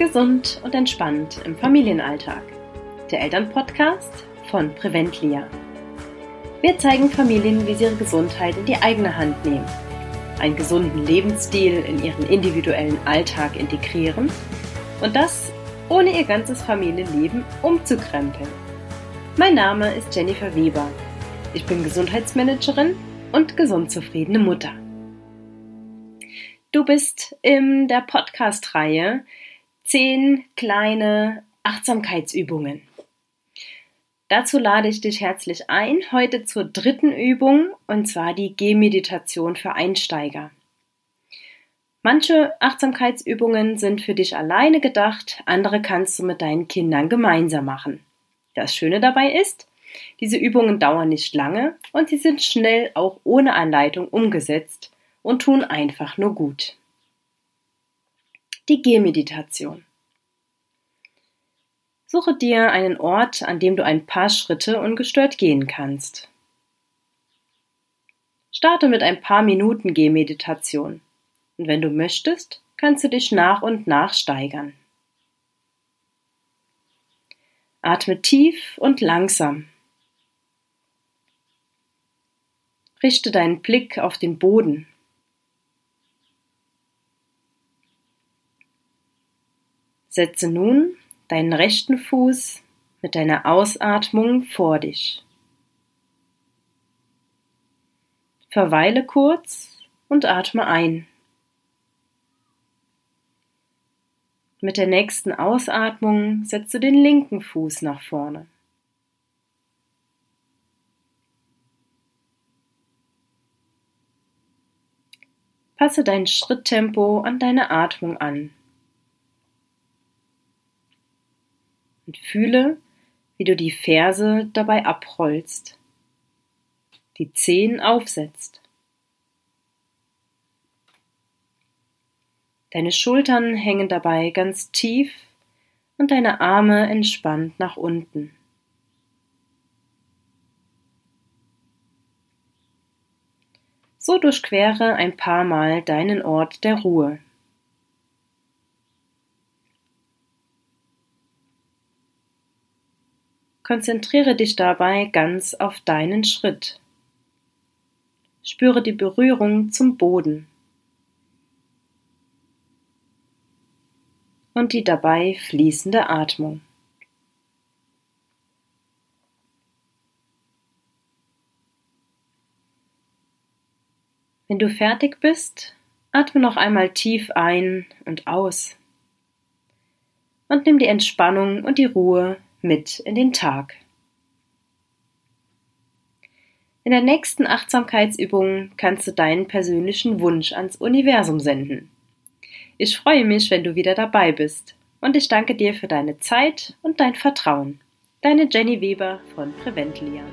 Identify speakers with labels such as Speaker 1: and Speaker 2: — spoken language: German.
Speaker 1: Gesund und entspannt im Familienalltag. Der Elternpodcast von Preventlia. Wir zeigen Familien, wie sie ihre Gesundheit in die eigene Hand nehmen, einen gesunden Lebensstil in ihren individuellen Alltag integrieren und das ohne ihr ganzes Familienleben umzukrempeln. Mein Name ist Jennifer Weber. Ich bin Gesundheitsmanagerin und gesund zufriedene Mutter. Du bist in der Podcast-Reihe 10 kleine Achtsamkeitsübungen. Dazu lade ich dich herzlich ein, heute zur dritten Übung, und zwar die Gehmeditation für Einsteiger. Manche Achtsamkeitsübungen sind für dich alleine gedacht, andere kannst du mit deinen Kindern gemeinsam machen. Das Schöne dabei ist, diese Übungen dauern nicht lange und sie sind schnell auch ohne Anleitung umgesetzt und tun einfach nur gut. Die Gehmeditation. Suche dir einen Ort, an dem du ein paar Schritte ungestört gehen kannst. Starte mit ein paar Minuten Gehmeditation und wenn du möchtest, kannst du dich nach und nach steigern. Atme tief und langsam. Richte deinen Blick auf den Boden. Setze nun deinen rechten Fuß mit deiner Ausatmung vor dich. Verweile kurz und atme ein. Mit der nächsten Ausatmung setze den linken Fuß nach vorne. Passe dein Schritttempo an deine Atmung an. Und fühle, wie du die Ferse dabei abrollst, die Zehen aufsetzt. Deine Schultern hängen dabei ganz tief und deine Arme entspannt nach unten. So durchquere ein paar Mal deinen Ort der Ruhe. Konzentriere dich dabei ganz auf deinen Schritt. Spüre die Berührung zum Boden und die dabei fließende Atmung. Wenn du fertig bist, atme noch einmal tief ein und aus und nimm die Entspannung und die Ruhe mit in den Tag. In der nächsten Achtsamkeitsübung kannst du deinen persönlichen Wunsch ans Universum senden. Ich freue mich, wenn du wieder dabei bist und ich danke dir für deine Zeit und dein Vertrauen. Deine Jenny Weber von Preventlia.